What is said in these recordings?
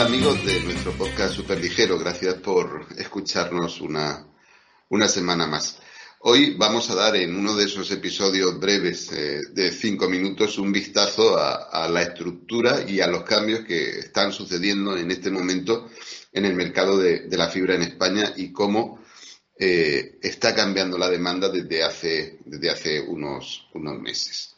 Hola amigos de nuestro podcast Super Ligero, gracias por escucharnos una, una semana más. Hoy vamos a dar en uno de esos episodios breves eh, de cinco minutos un vistazo a, la estructura y a los cambios que están sucediendo en este momento en el mercado de, la fibra en España y cómo eh, está cambiando la demanda desde hace, desde hace unos, unos meses.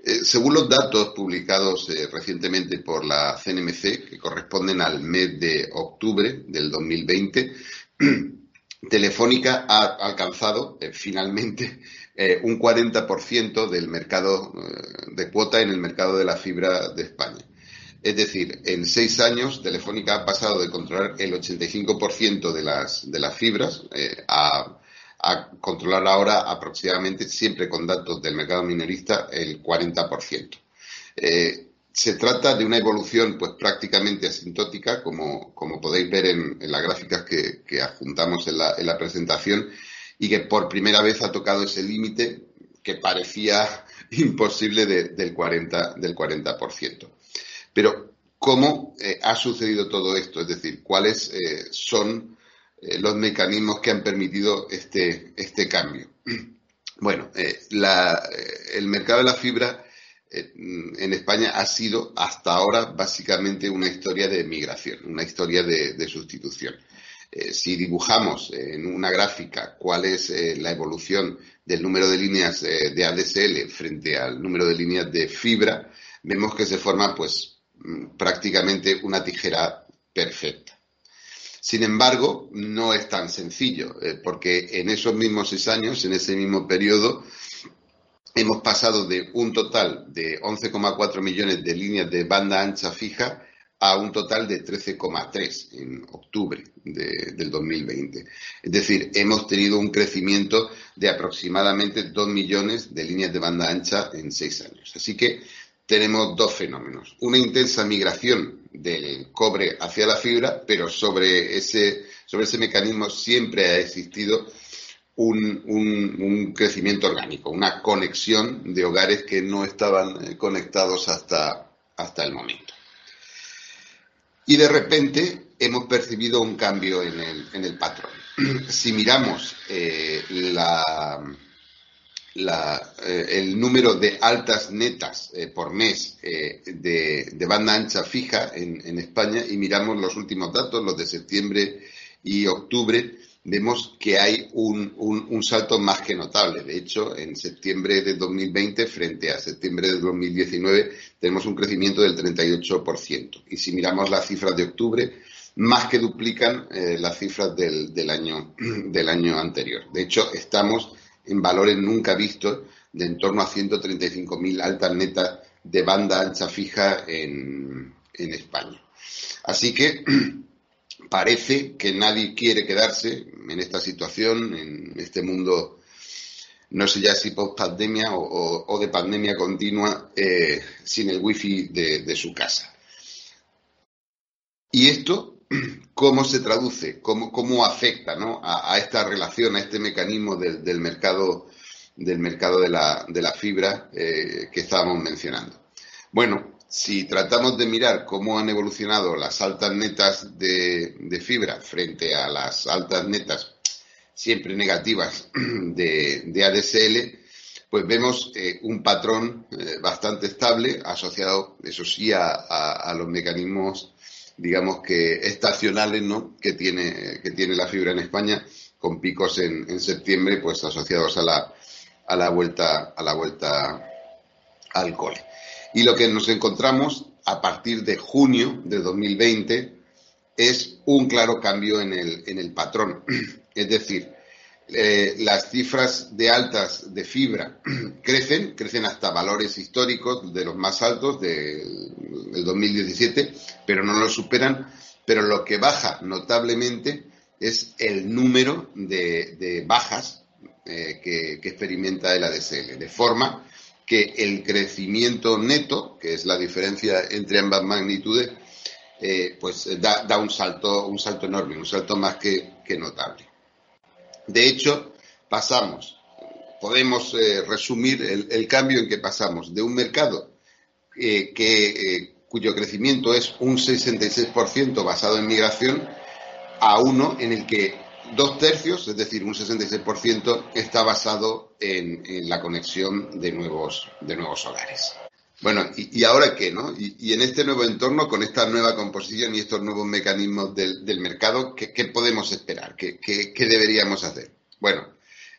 Eh, según los datos publicados eh, recientemente por la CNMC, que corresponden al mes de octubre del 2020, Telefónica ha alcanzado eh, finalmente un 40% del mercado de cuota en el mercado de la fibra de España. Es decir, en seis años Telefónica ha pasado de controlar el 85% de las, de las fibras a a controlar ahora aproximadamente, siempre con datos del mercado minorista, el 40%. Eh, se trata de una evolución pues prácticamente asintótica, como, como podéis ver en, las gráficas que, adjuntamos en la, en la, presentación, y que por primera vez ha tocado ese límite que parecía imposible del, 40, del 40%. Pero, ¿cómo eh, ha sucedido todo esto? Es decir, ¿cuáles eh, son eh, los mecanismos que han permitido este, este cambio. Bueno, eh, eh, el mercado de la fibra en España ha sido hasta ahora básicamente una historia de migración, una historia de, sustitución. si dibujamos en una gráfica cuál es la evolución del número de líneas de ADSL frente al número de líneas de fibra, vemos que se forma pues mm, prácticamente una tijera perfecta. Sin embargo, no es tan sencillo, eh, porque en esos mismos seis años, en ese mismo periodo, hemos pasado de un total de 11,4 millones de líneas de banda ancha fija a un total de 13,3 en octubre del 2020. Es decir, hemos tenido un crecimiento de aproximadamente 2 millones de líneas de banda ancha en seis años. Así que tenemos dos fenómenos. Una intensa migración del cobre hacia la fibra, pero sobre ese, sobre ese mecanismo siempre ha existido un, crecimiento orgánico, una conexión de hogares que no estaban eh, conectados hasta, hasta el momento. Y de repente hemos percibido un cambio en el, en el patrón. Si miramos eh, la, eh, el número de altas netas eh, por mes eh, de, banda ancha fija en, España y miramos los últimos datos, los de septiembre y octubre, vemos que hay un, salto más que notable. De hecho, en septiembre de 2020 frente a septiembre de 2019 tenemos un crecimiento del 38%. Y si miramos las cifras de octubre, más que duplican las cifras del, del, año, del año anterior. De hecho, estamos en valores nunca vistos de en torno a 135.000 altas netas de banda ancha fija en, España. Así que parece que nadie quiere quedarse en esta situación, en este mundo, no sé ya si post pandemia o, de pandemia continua, eh, sin el wifi de, de su casa. Y esto cómo se traduce, cómo, cómo afecta a, esta relación, a este mecanismo del, mercado del mercado de la, de la fibra eh, que estábamos mencionando. Bueno, si tratamos de mirar cómo han evolucionado las altas netas de, fibra frente a las altas netas siempre negativas de, ADSL, pues vemos eh, un patrón eh, bastante estable asociado, eso sí, a los mecanismos digamos que estacionales, ¿no? Que tiene, que tiene la fibra en España, con picos en, en septiembre, pues asociados a la, a la vuelta, a la vuelta al cole. Y lo que nos encontramos a partir de junio de 2020 es un claro cambio en el, en el patrón. Es decir, eh, las cifras de altas de fibra crecen, crecen hasta valores históricos de los más altos del, 2017, pero no lo superan. Pero lo que baja notablemente es el número de, bajas eh, que, que, experimenta el ADSL, de forma que el crecimiento neto, que es la diferencia entre ambas magnitudes, eh, pues da, un salto, un salto enorme, un salto más que, notable. De hecho, pasamos, podemos eh, resumir el, cambio en que pasamos de un mercado eh, que, cuyo crecimiento es un 66% basado en migración a uno en el que dos tercios, es decir, un 66%, está basado en, la conexión de nuevos, de nuevos hogares. Bueno, y, ahora qué, no? Y, en este nuevo entorno, con esta nueva composición y estos nuevos mecanismos del, mercado, ¿qué, podemos esperar? ¿Qué, deberíamos hacer? Bueno,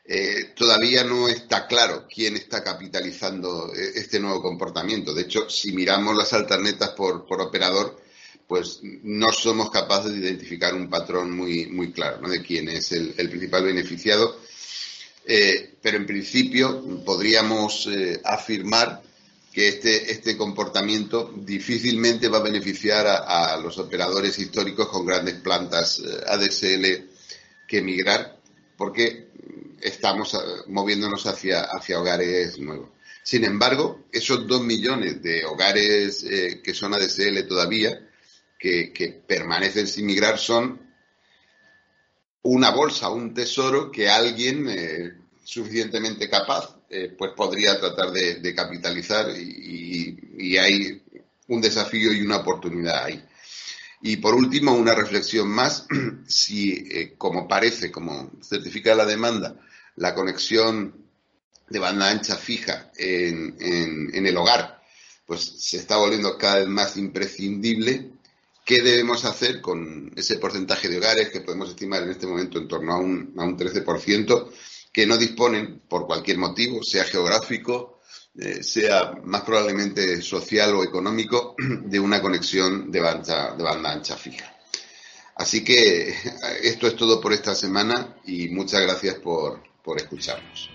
eh, todavía no está claro quién está capitalizando eh, este nuevo comportamiento. De hecho, si miramos las altas netas por, operador, pues no somos capaces de identificar un patrón muy, muy claro de quién es el, principal beneficiado. Eh, pero en principio podríamos eh, afirmar este, este comportamiento difícilmente va a beneficiar a, los operadores históricos con grandes plantas eh, ADSL que migrar, porque estamos moviéndonos hacia, hacia hogares nuevos. Sin embargo, esos dos millones de hogares que son ADSL todavía, que, permanecen sin migrar son una bolsa, un tesoro que alguien eh, suficientemente capaz eh, pues podría tratar de, capitalizar y, hay un desafío y una oportunidad ahí. Y por último, una reflexión más, si eh, como parece, como certifica la demanda, la conexión de banda ancha fija en, en el hogar, pues se está volviendo cada vez más imprescindible, ¿Qué debemos hacer con ese porcentaje de hogares que podemos estimar en este momento en torno a un, a un 13%, que no disponen, por cualquier motivo, sea geográfico, eh, sea más probablemente social o económico, de una conexión de banda, de banda ancha fija? Así que esto es todo por esta semana y muchas gracias por, por escucharnos.